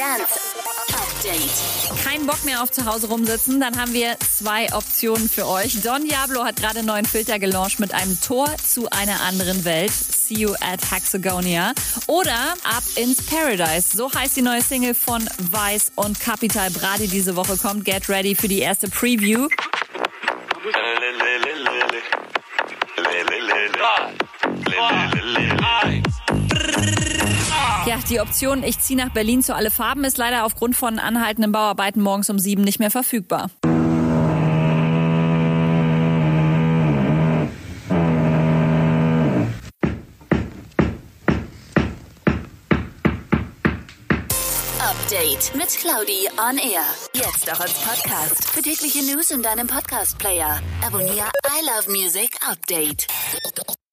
Dance Update. Kein Bock mehr auf zu Hause rumsitzen, dann haben wir zwei Optionen für euch. Don Diablo hat gerade einen neuen Filter gelauncht mit einem Tor zu einer anderen Welt. See you at Hexagonia. Oder Up ins Paradise. So heißt die neue Single von Vice und Capital Bra, die diese Woche kommt. Get ready für die erste Preview. Ja, die Option Ich ziehe nach Berlin zu alle Farben ist leider aufgrund von anhaltenden Bauarbeiten morgens um sieben nicht mehr verfügbar. Update mit Claudi on Air. Jetzt auch als Podcast. Für tägliche News in deinem Podcast-Player. Abonniere I Love Music Update.